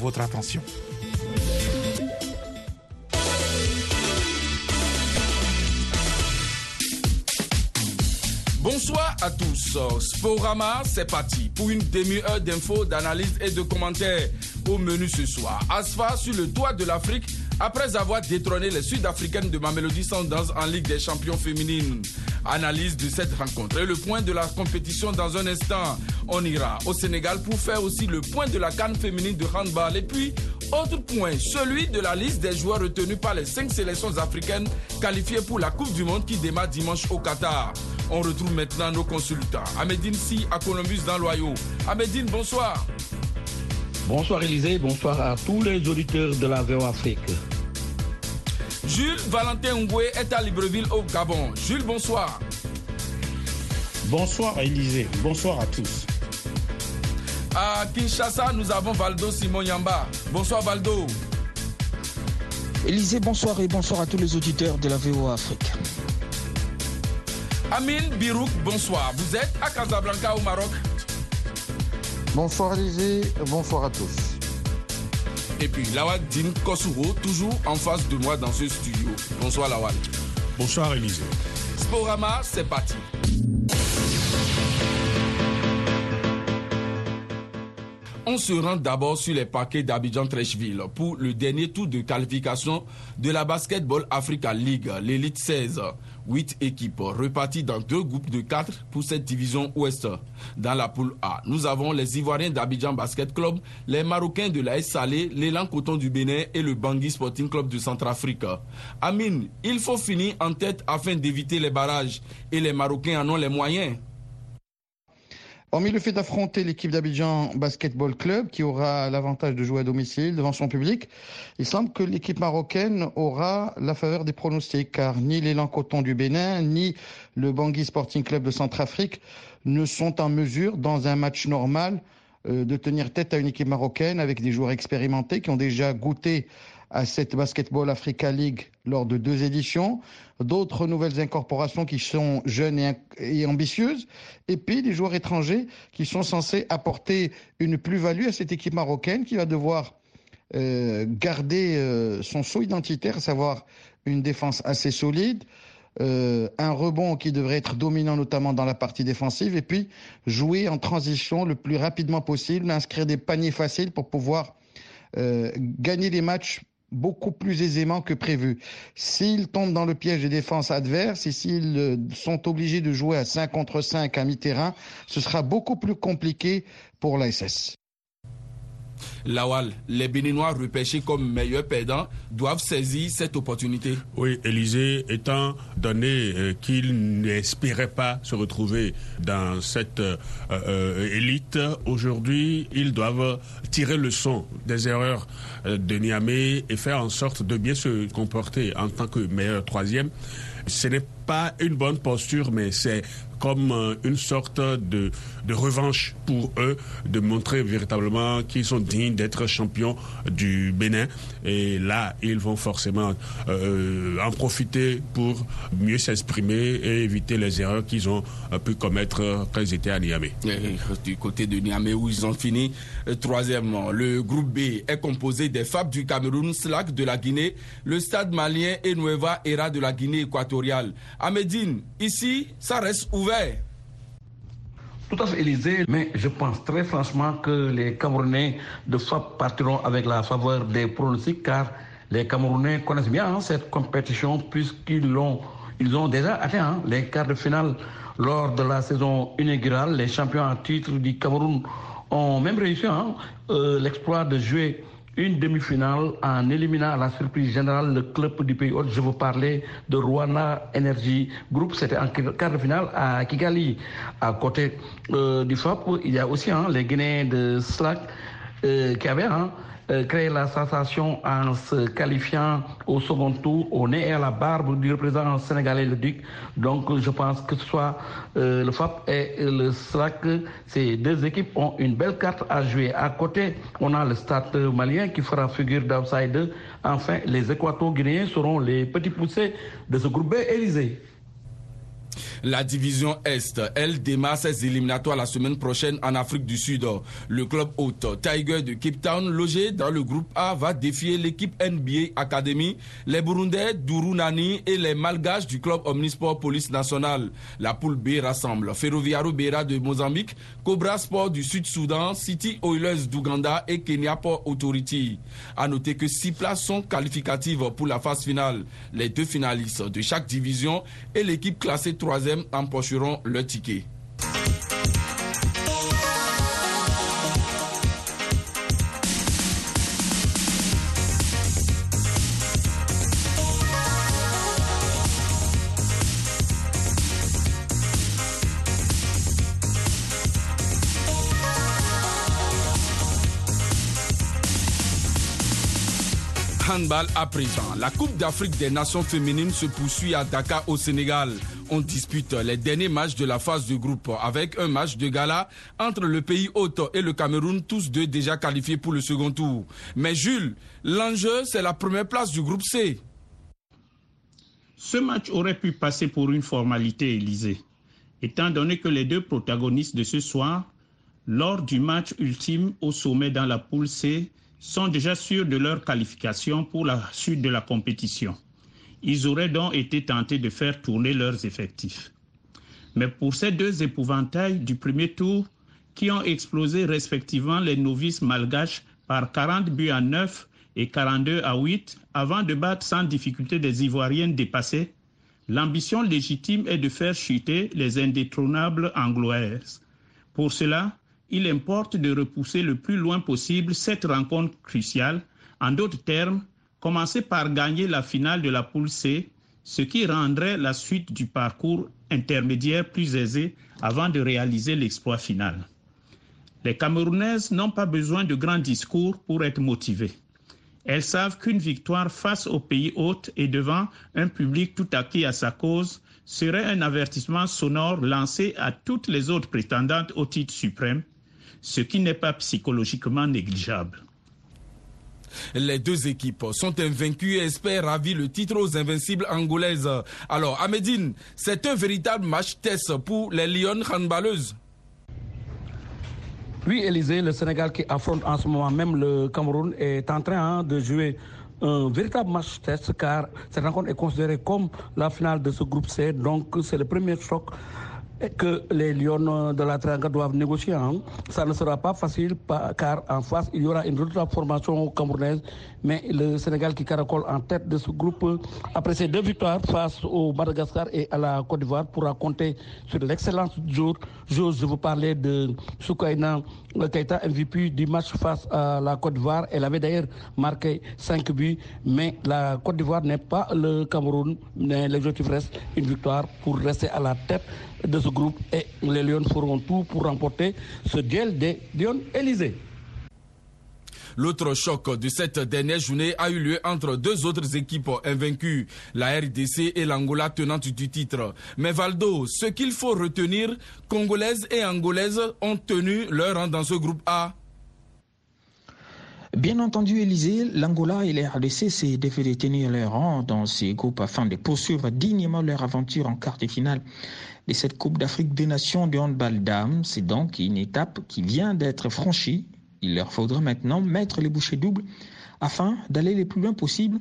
votre attention. Bonsoir à tous. Sporama, c'est parti pour une demi-heure d'infos, d'analyse et de commentaires au menu ce soir. Asfa sur le toit de l'Afrique après avoir détrôné les Sud-Africaines de Mamelody Sundowns en Ligue des champions féminines. Analyse de cette rencontre et le point de la compétition dans un instant. On ira au Sénégal pour faire aussi le point de la canne féminine de handball. Et puis, autre point, celui de la liste des joueurs retenus par les cinq sélections africaines qualifiées pour la Coupe du Monde qui démarre dimanche au Qatar. On retrouve maintenant nos consultants. Ahmedine Si à Columbus dans l'Oyau. Ahmedine, bonsoir. Bonsoir Élisée, bonsoir à tous les auditeurs de la VO Afrique. Jules Valentin Ngoué est à Libreville au Gabon. Jules, bonsoir. Bonsoir Élisée, bonsoir à tous. À Kinshasa, nous avons Valdo Simon Yamba. Bonsoir Valdo. Élisée, bonsoir et bonsoir à tous les auditeurs de la VO Afrique. Amine Birouk, bonsoir. Vous êtes à Casablanca au Maroc. Bonsoir Élisée, bonsoir à tous. Et puis Lawal Din Kosuro, toujours en face de moi dans ce studio. Bonsoir Lawal. Bonsoir Élisée. Sporama, c'est parti. On se rend d'abord sur les paquets d'Abidjan Trècheville pour le dernier tour de qualification de la Basketball Africa League, l'élite 16. Huit équipes reparties dans deux groupes de quatre pour cette division ouest. Dans la poule A, nous avons les Ivoiriens d'Abidjan Basket Club, les Marocains de la Salé, l'élan Coton du Bénin et le Bangui Sporting Club de Centrafrique. Amine, il faut finir en tête afin d'éviter les barrages et les Marocains en ont les moyens. Hormis le fait d'affronter l'équipe d'Abidjan Basketball Club, qui aura l'avantage de jouer à domicile devant son public, il semble que l'équipe marocaine aura la faveur des pronostics, car ni l'élan coton du Bénin, ni le Bangui Sporting Club de Centrafrique ne sont en mesure, dans un match normal, euh, de tenir tête à une équipe marocaine avec des joueurs expérimentés qui ont déjà goûté à cette Basketball Africa League lors de deux éditions, d'autres nouvelles incorporations qui sont jeunes et, ambitieuses, et puis des joueurs étrangers qui sont censés apporter une plus-value à cette équipe marocaine qui va devoir euh, garder euh, son saut identitaire, à savoir une défense assez solide, euh, un rebond qui devrait être dominant notamment dans la partie défensive, et puis jouer en transition le plus rapidement possible, inscrire des paniers faciles pour pouvoir gagner des matchs beaucoup plus aisément que prévu. S'ils tombent dans le piège des défenses adverses et s'ils euh, sont obligés de jouer à 5 contre 5 à mi-terrain, ce sera beaucoup plus compliqué pour l'ASS. Lawal, les Béninois repêchés comme meilleurs perdants doivent saisir cette opportunité. Oui, Élysée, étant donné euh, qu'ils n'espéraient pas se retrouver dans cette euh, euh, élite, aujourd'hui, ils doivent tirer le son des erreurs de Niamey et faire en sorte de bien se comporter en tant que meilleur troisième. Ce n'est pas une bonne posture, mais c'est comme euh, une sorte de, de revanche pour eux de montrer véritablement qu'ils sont dignes d'être champions du Bénin. Et là, ils vont forcément euh, en profiter pour mieux s'exprimer et éviter les erreurs qu'ils ont euh, pu commettre quand ils étaient à Niamey. du côté de Niamey où ils ont fini troisièmement, le groupe B est composé des FAB du Cameroun, SLAC de la Guinée, le Stade malien et Nueva Era de la Guinée équatoriale. À Médine, ici, ça reste ouvert tout à fait, Élysée, mais je pense très franchement que les Camerounais de FAP partiront avec la faveur des pronostics car les Camerounais connaissent bien hein, cette compétition puisqu'ils ont déjà atteint hein, les quarts de finale lors de la saison inaugurale. Les champions en titre du Cameroun ont même réussi hein, euh, l'exploit de jouer une demi-finale en éliminant à la surprise générale le club du pays Je vous parlais de Rwanda Energy Group. C'était en quart de finale à Kigali. À côté euh, du FAP, il y a aussi hein, les Guinéens de Slack euh, qui avaient hein, créer la sensation en se qualifiant au second tour au nez et à la barbe du représentant sénégalais le Duc. Donc je pense que ce soit euh, le FAP et le SRAC, ces deux équipes ont une belle carte à jouer. À côté, on a le stade malien qui fera figure d'outsider. Enfin, les Équato-Guinéens seront les petits poussés de ce groupe B Élysée. La division Est, elle démarre ses éliminatoires la semaine prochaine en Afrique du Sud. Le club hôte Tiger de Cape Town, logé dans le groupe A, va défier l'équipe NBA Academy, les Burundais d'Urunani et les Malgaches du club Omnisport Police Nationale. La poule B rassemble Ferroviario Beira de Mozambique, Cobra Sport du Sud-Soudan, City Oilers d'Ouganda et Kenya Port Authority. A noter que six places sont qualificatives pour la phase finale. Les deux finalistes de chaque division et l'équipe classée troisième empocheront le ticket. handball à présent. La Coupe d'Afrique des Nations féminines se poursuit à Dakar au Sénégal. On dispute les derniers matchs de la phase de groupe avec un match de gala entre le pays hôte et le Cameroun, tous deux déjà qualifiés pour le second tour. Mais Jules, l'enjeu, c'est la première place du groupe C. Ce match aurait pu passer pour une formalité, Élysée, étant donné que les deux protagonistes de ce soir, lors du match ultime au sommet dans la poule C, sont déjà sûrs de leur qualification pour la suite de la compétition. Ils auraient donc été tentés de faire tourner leurs effectifs. Mais pour ces deux épouvantails du premier tour, qui ont explosé respectivement les novices malgaches par 40 buts à 9 et 42 à 8 avant de battre sans difficulté des Ivoiriennes dépassées, l'ambition légitime est de faire chuter les indétrônables angloaises. Pour cela, il importe de repousser le plus loin possible cette rencontre cruciale. En d'autres termes, commencer par gagner la finale de la poule C, ce qui rendrait la suite du parcours intermédiaire plus aisée avant de réaliser l'exploit final. Les Camerounaises n'ont pas besoin de grands discours pour être motivées. Elles savent qu'une victoire face au pays hôte et devant un public tout acquis à sa cause serait un avertissement sonore lancé à toutes les autres prétendantes au titre suprême ce qui n'est pas psychologiquement négligeable. Les deux équipes sont invaincues et espèrent ravir le titre aux invincibles angolaises. Alors, Amédine, c'est un véritable match test pour les Lyon handballeuses. Oui, Élisée, le Sénégal qui affronte en ce moment même le Cameroun est en train hein, de jouer un véritable match test car cette rencontre est considérée comme la finale de ce groupe C. Donc, c'est le premier choc que les Lions de la Tranga doivent négocier. Hein. Ça ne sera pas facile car en face, il y aura une autre formation camerounaise. Mais le Sénégal qui caracole en tête de ce groupe, après ses deux victoires face au Madagascar et à la Côte d'Ivoire, pourra compter sur l'excellence du jour. Je vous parlais de Soukaina Keita, MVP du match face à la Côte d'Ivoire. Elle avait d'ailleurs marqué 5 buts, mais la Côte d'Ivoire n'est pas le Cameroun. L'objectif reste une victoire pour rester à la tête de ce groupe et les Lions feront tout pour remporter ce duel des Lions Élysées. L'autre choc de cette dernière journée a eu lieu entre deux autres équipes invaincues, la RDC et l'Angola tenante du titre. Mais Valdo, ce qu'il faut retenir, Congolaises et Angolaises ont tenu leur rang dans ce groupe A. Bien entendu, Élysée, l'Angola et les RDC s'est défait de tenir leur rang dans ces groupes afin de poursuivre dignement leur aventure en quart de finale de cette Coupe d'Afrique des Nations de handball dames. C'est donc une étape qui vient d'être franchie. Il leur faudra maintenant mettre les bouchées doubles afin d'aller le plus loin possible.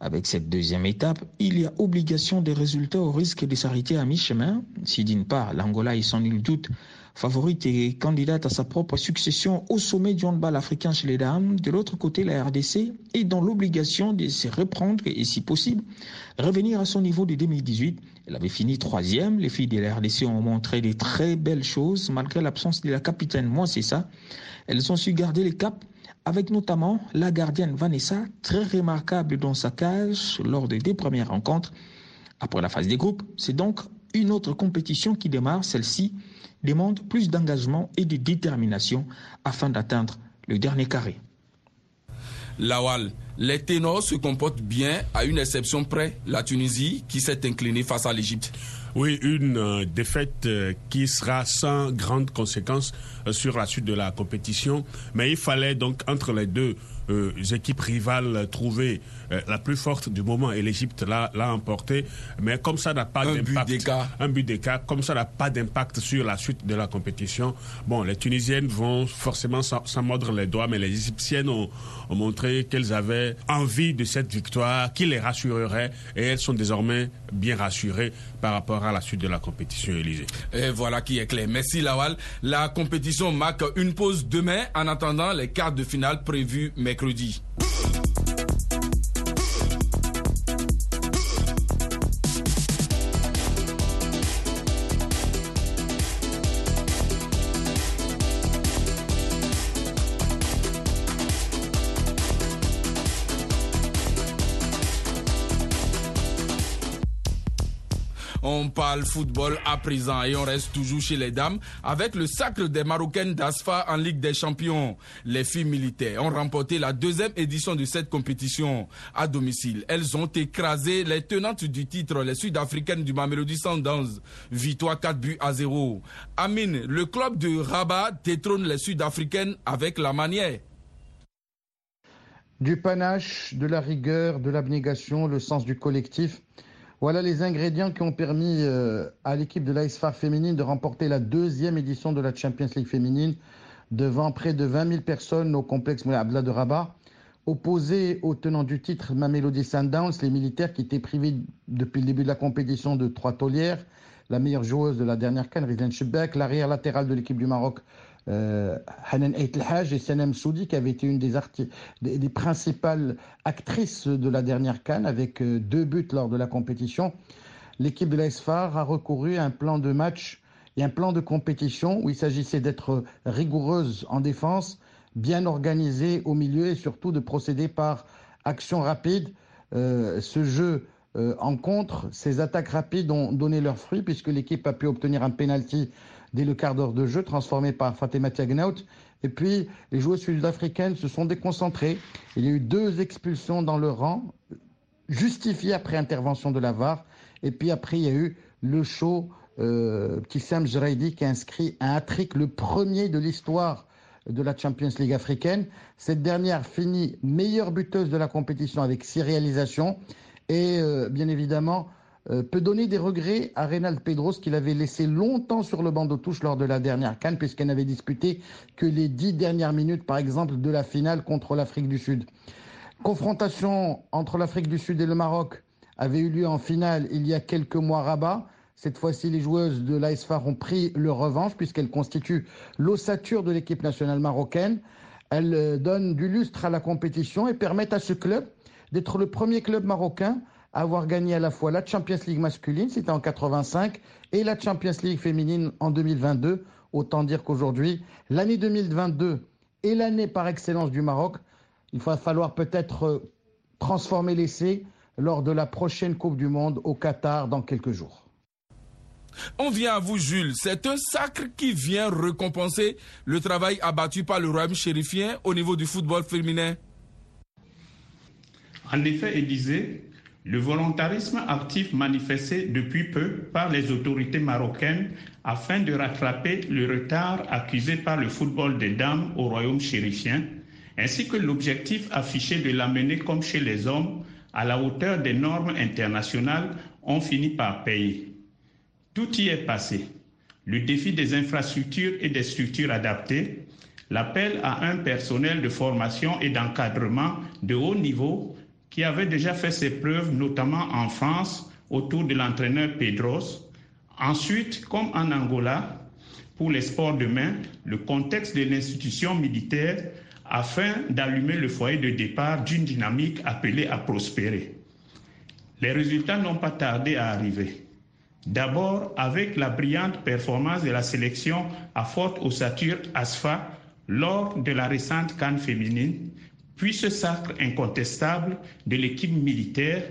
Avec cette deuxième étape, il y a obligation des résultats au risque de s'arrêter à mi-chemin. Si d'une part, l'Angola est sans nul doute favorite et candidate à sa propre succession au sommet du handball africain chez les dames, de l'autre côté, la RDC est dans l'obligation de se reprendre et, si possible, revenir à son niveau de 2018 elle avait fini troisième. Les filles de la RDC ont montré des très belles choses malgré l'absence de la capitaine. Moi, c'est ça. Elles ont su garder les caps avec notamment la gardienne Vanessa, très remarquable dans sa cage lors des deux premières rencontres. Après la phase des groupes, c'est donc une autre compétition qui démarre. Celle-ci demande plus d'engagement et de détermination afin d'atteindre le dernier carré. Lawal, les ténors se comportent bien, à une exception près, la Tunisie qui s'est inclinée face à l'Égypte. Oui, une euh, défaite euh, qui sera sans grande conséquence euh, sur la suite de la compétition. Mais il fallait donc entre les deux euh, équipes rivales trouvées euh, la plus forte du moment et l'Égypte l'a, l'a emporté. Mais comme ça n'a pas d'impact, un but d'écart, comme ça n'a pas d'impact sur la suite de la compétition, bon, les Tunisiennes vont forcément s'en, s'en mordre les doigts, mais les Égyptiennes ont, ont montré qu'elles avaient envie de cette victoire, qui les rassurerait, et elles sont désormais bien rassurées par rapport à la suite de la compétition, Élysée. Et voilà qui est clair. Merci Lawal. La compétition marque une pause demain en attendant les quarts de finale prévus mercredi. On parle football à présent et on reste toujours chez les dames avec le sacre des Marocaines d'Asfa en Ligue des Champions. Les filles militaires ont remporté la deuxième édition de cette compétition à domicile. Elles ont écrasé les tenantes du titre, les Sud-Africaines du Mamelody Sundowns. Victoire 4 buts à 0. Amine, le club de Rabat détrône les Sud-Africaines avec la manière. Du panache, de la rigueur, de l'abnégation, le sens du collectif. Voilà les ingrédients qui ont permis euh, à l'équipe de l'ASFAR féminine de remporter la deuxième édition de la Champions League féminine devant près de 20 000 personnes au complexe Abdallah de Rabat. Opposés au tenant du titre Mamelody Sundowns, les militaires qui étaient privés depuis le début de la compétition de trois taulières, la meilleure joueuse de la dernière canne, Rizlan Chebek, l'arrière latéral de l'équipe du Maroc, euh, Hanan Ait Haj et Sanem Soudi, qui avait été une des, principales actrices de la dernière canne, avec euh, deux buts lors de la compétition. L'équipe de l'ASFAR a recouru à un plan de match et un plan de compétition où il s'agissait d'être rigoureuse en défense, bien organisée au milieu et surtout de procéder par action rapide. Euh, ce jeu en contre, ces attaques rapides ont donné leurs fruits puisque l'équipe a pu obtenir un penalty dès le quart d'heure de jeu transformé par Fatima Tiagnaout. Et puis les joueuses sud-africaines se sont déconcentrées. Il y a eu deux expulsions dans le rang, justifiées après intervention de la VAR. Et puis après, il y a eu le show euh, petit Sam Jraidi qui a inscrit un hat-trick, le premier de l'histoire de la Champions League africaine. Cette dernière finit meilleure buteuse de la compétition avec six réalisations et euh, bien évidemment euh, peut donner des regrets à Reynald Pedros qu'il avait laissé longtemps sur le banc de touche lors de la dernière canne puisqu'elle n'avait disputé que les dix dernières minutes par exemple de la finale contre l'Afrique du Sud. Confrontation entre l'Afrique du Sud et le Maroc avait eu lieu en finale il y a quelques mois à Rabat. Cette fois-ci, les joueuses de l'ASFAR ont pris leur revanche puisqu'elles constituent l'ossature de l'équipe nationale marocaine. Elles euh, donnent du lustre à la compétition et permettent à ce club d'être le premier club marocain avoir gagné à la fois la Champions League masculine, c'était en 85, et la Champions League féminine en 2022. Autant dire qu'aujourd'hui, l'année 2022 est l'année par excellence du Maroc. Il va falloir peut-être euh, transformer l'essai lors de la prochaine Coupe du Monde au Qatar dans quelques jours. On vient à vous, Jules. C'est un sacre qui vient récompenser le travail abattu par le royaume chérifien au niveau du football féminin. En effet, Élysée, le volontarisme actif manifesté depuis peu par les autorités marocaines afin de rattraper le retard accusé par le football des dames au royaume chérifien, ainsi que l'objectif affiché de l'amener comme chez les hommes à la hauteur des normes internationales ont fini par payer. Tout y est passé. Le défi des infrastructures et des structures adaptées, l'appel à un personnel de formation et d'encadrement de haut niveau qui avait déjà fait ses preuves, notamment en France, autour de l'entraîneur Pedros. Ensuite, comme en Angola, pour les sports de main, le contexte de l'institution militaire afin d'allumer le foyer de départ d'une dynamique appelée à prospérer. Les résultats n'ont pas tardé à arriver. D'abord avec la brillante performance de la sélection à forte ossature ASFA lors de la récente canne féminine, puis ce sacre incontestable de l'équipe militaire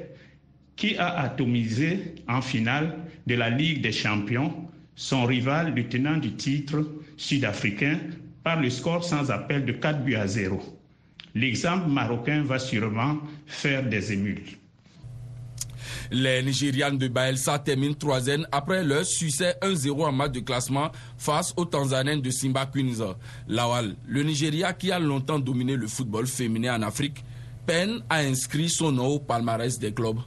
qui a atomisé en finale de la Ligue des champions son rival, le tenant du titre sud-africain, par le score sans appel de 4 buts à 0. L'exemple marocain va sûrement faire des émules. Les Nigérianes de Baelsa terminent troisième après leur succès 1-0 en match de classement face aux Tanzaniennes de Simba Queens. Lawal, le Nigeria qui a longtemps dominé le football féminin en Afrique, peine à inscrire son nom au palmarès des clubs.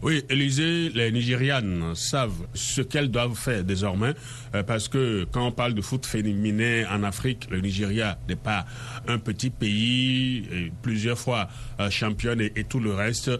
Oui, Élysée, les Nigérianes savent ce qu'elles doivent faire désormais, euh, parce que quand on parle de foot féminin en Afrique, le Nigeria n'est pas un petit pays, plusieurs fois euh, championne et, tout le reste.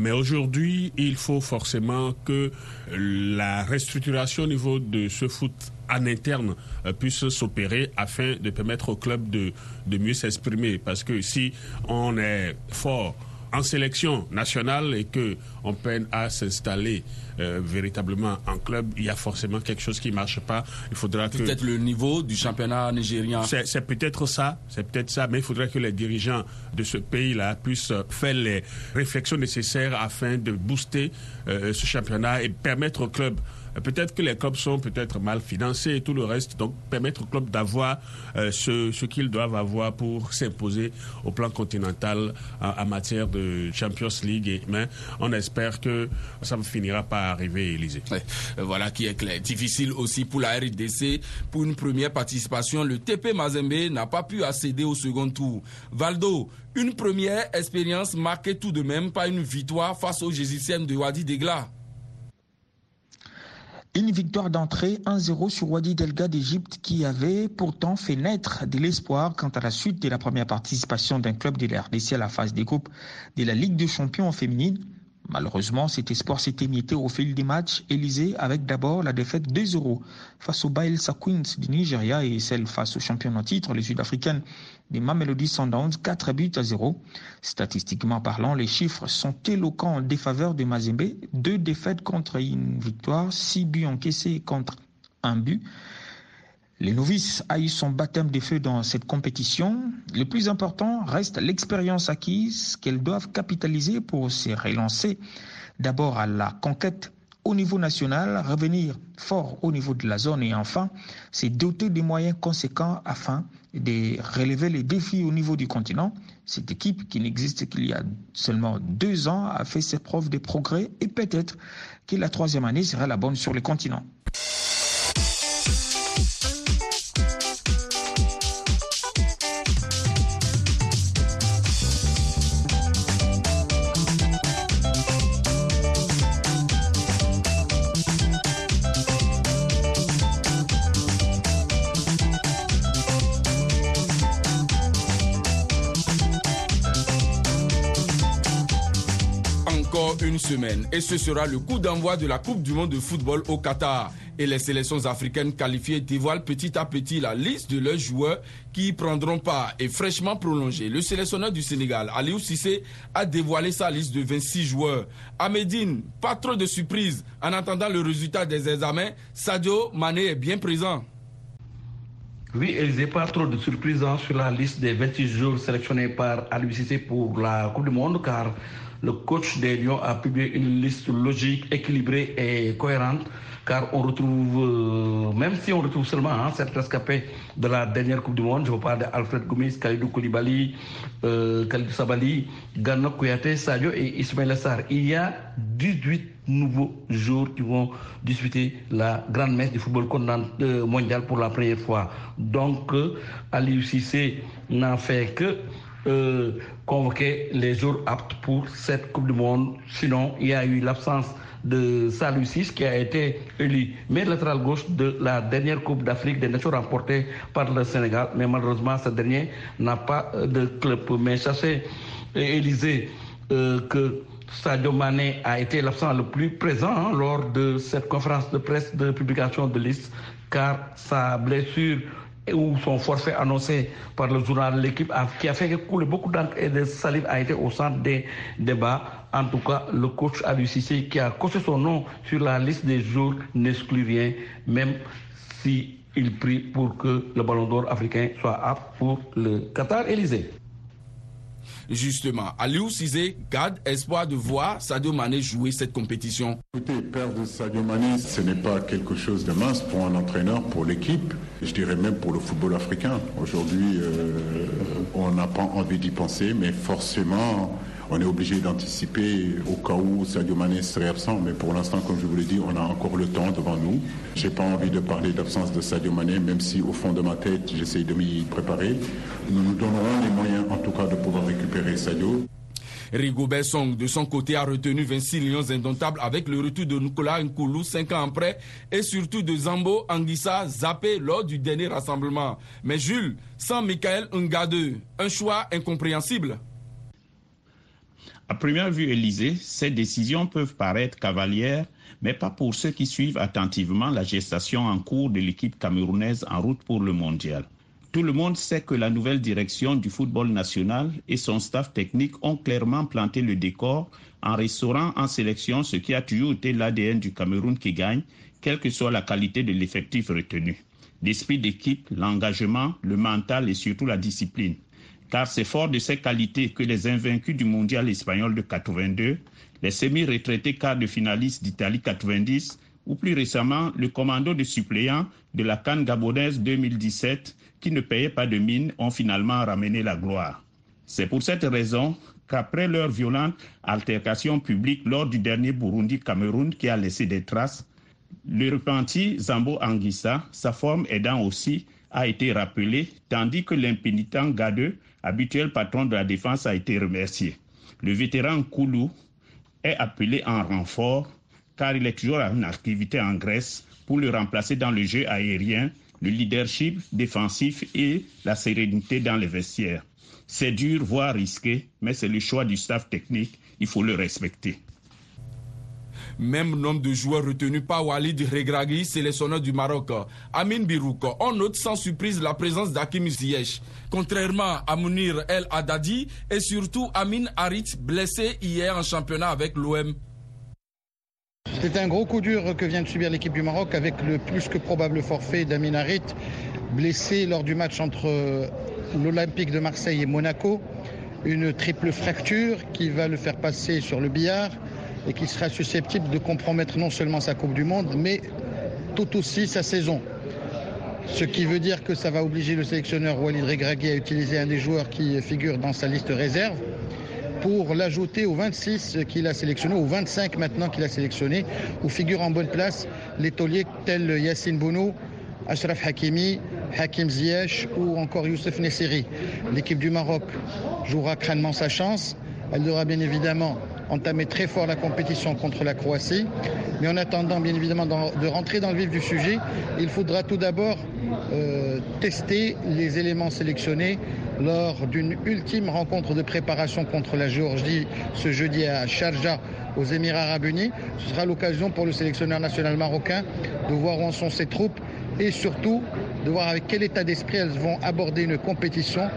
Mais aujourd'hui, il faut forcément que la restructuration au niveau de ce foot en interne euh, puisse s'opérer afin de permettre au club de, de mieux s'exprimer. Parce que si on est fort en sélection nationale et que on peine à s'installer euh, véritablement en club, il y a forcément quelque chose qui marche pas. Il faudra que peut-être le niveau du championnat nigérien. C'est peut-être ça, c'est peut-être ça, mais il faudrait que les dirigeants de ce pays-là puissent faire les réflexions nécessaires afin de booster euh, ce championnat et permettre au club Peut-être que les clubs sont peut-être mal financés et tout le reste. Donc, permettre aux clubs d'avoir euh, ce, qu'ils doivent avoir pour s'imposer au plan continental en, matière de Champions League. Mais on espère que ça ne finira pas arriver, Élysée. voilà qui est clair. Difficile aussi pour la RDC. Pour une première participation, le TP Mazembe n'a pas pu accéder au second tour. Valdo, une première expérience marquée tout de même par une victoire face aux Jésuitiennes de Wadi Degla. Une victoire d'entrée 1-0 sur Wadi Delga d'Égypte qui avait pourtant fait naître de l'espoir quant à la suite de la première participation d'un club de l'RDC à la phase des groupes de la Ligue des champions féminine. Malheureusement, cet espoir s'est émietté au fil des matchs, Élysée avec d'abord la défaite 2-0 face aux Baelsa Queens du Nigeria et celle face aux champions en titre, les Sud-Africaines des Mamelody Sundowns, 4 buts à 0. Statistiquement parlant, les chiffres sont éloquents en défaveur de Mazembe, deux défaites contre une victoire, 6 buts encaissés contre un but. Les novices a son baptême de feu dans cette compétition. Le plus important reste l'expérience acquise qu'elles doivent capitaliser pour se relancer d'abord à la conquête au niveau national, revenir fort au niveau de la zone et enfin, c'est doter des moyens conséquents afin de relever les défis au niveau du continent. Cette équipe qui n'existe qu'il y a seulement deux ans a fait ses preuves de progrès et peut-être que la troisième année sera la bonne sur le continent. Semaine et ce sera le coup d'envoi de la Coupe du monde de football au Qatar. Et les sélections africaines qualifiées dévoilent petit à petit la liste de leurs joueurs qui y prendront part et fraîchement prolongée. Le sélectionneur du Sénégal, Aliou Sissé, a dévoilé sa liste de 26 joueurs. À Médine, pas trop de surprises. En attendant le résultat des examens, Sadio Mané est bien présent. Oui, il n'y a pas trop de surprises hein, sur la liste des 26 joueurs sélectionnés par Aliou Sissé pour la Coupe du Monde car le coach des Lions a publié une liste logique, équilibrée et cohérente, car on retrouve, euh, même si on retrouve seulement hein, rescapés de la dernière Coupe du Monde, je vous parle d'Alfred Gomis, Khalidou Koulibaly, euh, Khalidou Sabali, Gano Kouyaté, Sadio et Ismaël Assar. Il y a 18 nouveaux joueurs qui vont disputer la grande messe du football euh, mondial pour la première fois. Donc, euh, Ali Cissé n'a fait que euh, convoquer les jours aptes pour cette Coupe du Monde. Sinon, il y a eu l'absence de Salucis qui a été élu maire latéral gauche de la dernière Coupe d'Afrique des Nations remportée par le Sénégal. Mais malheureusement, ce dernier n'a pas de club. Mais sachez, Élysée, euh, que Sadio Mané a été l'absent le plus présent hein, lors de cette conférence de presse de publication de liste, car sa blessure ou son forfait annoncé par le journal L'équipe qui a fait couler beaucoup d'encre et de salive a été au centre des débats. En tout cas, le coach Abou qui a coché son nom sur la liste des jours n'exclut rien, même si il prie pour que le ballon d'or africain soit apte pour le Qatar Élysée. Justement, Aliou Cizé garde espoir de voir Sadio Mané jouer cette compétition. Écoutez, perdre Sadio Mané, ce n'est pas quelque chose de mince pour un entraîneur, pour l'équipe, je dirais même pour le football africain. Aujourd'hui, euh, on n'a pas envie d'y penser, mais forcément, on est obligé d'anticiper au cas où Sadio Mané serait absent. Mais pour l'instant, comme je vous l'ai dit, on a encore le temps devant nous. J'ai pas envie de parler d'absence de Sadio Mané, même si au fond de ma tête, j'essaye de m'y préparer. Nous nous donnerons les moyens, en tout cas, de pouvoir récupérer Sadio. Rigobert Song, de son côté, a retenu 26 lions indomptables avec le retour de Nicolas Nkoulou 5 ans après et surtout de Zambo Anguissa zappé lors du dernier rassemblement. Mais Jules, sans Michael Ngade, un choix incompréhensible. À première vue, Élysée, ces décisions peuvent paraître cavalières, mais pas pour ceux qui suivent attentivement la gestation en cours de l'équipe camerounaise en route pour le mondial. Tout le monde sait que la nouvelle direction du football national et son staff technique ont clairement planté le décor en restaurant en sélection ce qui a toujours été l'ADN du Cameroun qui gagne, quelle que soit la qualité de l'effectif retenu. L'esprit d'équipe, l'engagement, le mental et surtout la discipline. Car c'est fort de ces qualités que les invaincus du mondial espagnol de 82, les semi-retraités quarts de finalistes d'Italie 90 ou plus récemment le commando de suppléants de la Cannes gabonaise 2017 qui ne payaient pas de mine ont finalement ramené la gloire. C'est pour cette raison qu'après leur violente altercation publique lors du dernier Burundi-Cameroun qui a laissé des traces, le repenti Zambo Anguissa, sa forme aidant aussi, a été rappelé, tandis que l'impénitent Gadeux, habituel patron de la défense, a été remercié. Le vétéran Koulou est appelé en renfort car il est toujours en activité en Grèce pour le remplacer dans le jeu aérien le leadership défensif et la sérénité dans les vestiaires. C'est dur, voire risqué, mais c'est le choix du staff technique, il faut le respecter. Même nombre de joueurs retenus par Walid Regragui, sélectionneur du Maroc. Amin Birouk, on note sans surprise la présence d'Hakim Ziyech. Contrairement à Mounir El Haddadi et surtout Amin Harit, blessé hier en championnat avec l'OM. C'est un gros coup dur que vient de subir l'équipe du Maroc avec le plus que probable forfait d'Amin Harit, blessé lors du match entre l'Olympique de Marseille et Monaco. Une triple fracture qui va le faire passer sur le billard et qui sera susceptible de compromettre non seulement sa Coupe du Monde, mais tout aussi sa saison. Ce qui veut dire que ça va obliger le sélectionneur Walid Regragui à utiliser un des joueurs qui figure dans sa liste réserve pour l'ajouter aux 26 qu'il a sélectionné, aux 25 maintenant qu'il a sélectionné, où figurent en bonne place les tauliers tels Yassine Bounou, Ashraf Hakimi, Hakim Ziyech ou encore Youssef Nesseri. L'équipe du Maroc jouera crânement sa chance. Elle devra bien évidemment entamer très fort la compétition contre la Croatie. Mais en attendant, bien évidemment, de rentrer dans le vif du sujet, il faudra tout d'abord euh, tester les éléments sélectionnés lors d'une ultime rencontre de préparation contre la Géorgie ce jeudi à Sharjah aux Émirats arabes unis. Ce sera l'occasion pour le sélectionneur national marocain de voir où en sont ses troupes et surtout de voir avec quel état d'esprit elles vont aborder une compétition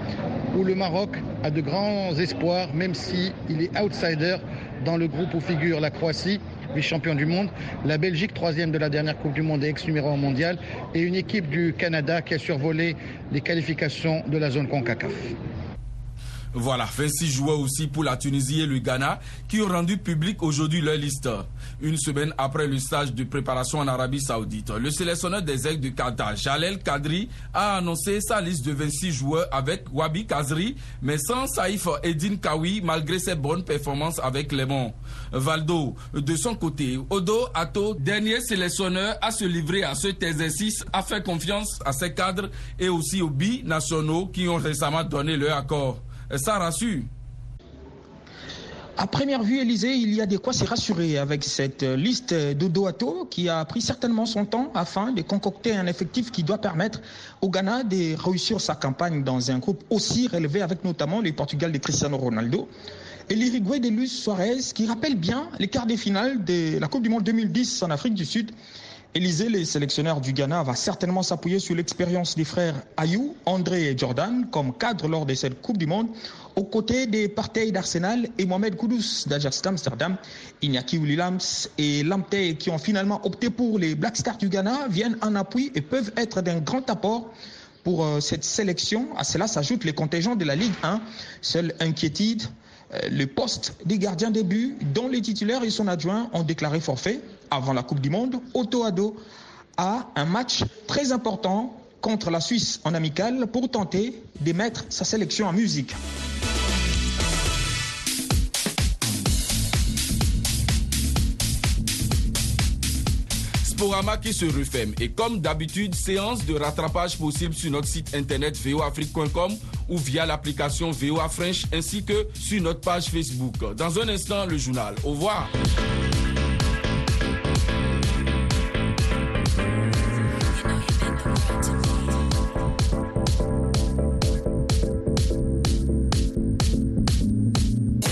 où le Maroc a de grands espoirs, même s'il est outsider dans le groupe où figure la Croatie, vice-champion du monde, la Belgique, troisième de la dernière Coupe du Monde et ex-numéro 1 mondial, et une équipe du Canada qui a survolé les qualifications de la zone CONCACAF. Voilà, 26 joueurs aussi pour la Tunisie et le Ghana qui ont rendu public aujourd'hui leur liste. Une semaine après le stage de préparation en Arabie Saoudite, le sélectionneur des aigles de Qatar, Jalel Kadri, a annoncé sa liste de 26 joueurs avec Wabi Kazri, mais sans Saïf Edin Kawi malgré ses bonnes performances avec bons. Valdo, de son côté, Odo Ato, dernier sélectionneur à se livrer à cet exercice, a fait confiance à ses cadres et aussi aux binationaux qui ont récemment donné leur accord ça rassure. À première vue, Élysée, il y a de quoi se rassurer avec cette liste d'Odoato qui a pris certainement son temps afin de concocter un effectif qui doit permettre au Ghana de réussir sa campagne dans un groupe aussi relevé avec notamment le Portugal de Cristiano Ronaldo et l'Uruguay de Luis Suarez qui rappelle bien les quarts de finale de la Coupe du Monde 2010 en Afrique du Sud Élysée, le sélectionneur du Ghana, va certainement s'appuyer sur l'expérience des frères Ayou, André et Jordan comme cadre lors de cette Coupe du Monde, aux côtés des Partey d'Arsenal et Mohamed Koudous d'Ajax d'Amsterdam. Iñaki Williams et Lamptey, qui ont finalement opté pour les Black Stars du Ghana, viennent en appui et peuvent être d'un grand apport pour cette sélection. À cela s'ajoutent les contingents de la Ligue 1. Seule inquiétude, le poste des gardiens des buts, dont les titulaires et son adjoint ont déclaré forfait avant la Coupe du Monde, Otto Ado a un match très important contre la Suisse en amical pour tenter de mettre sa sélection en musique. Sporama qui se referme. Et comme d'habitude, séance de rattrapage possible sur notre site internet voafrique.com ou via l'application VOA French ainsi que sur notre page Facebook. Dans un instant, le journal. Au revoir.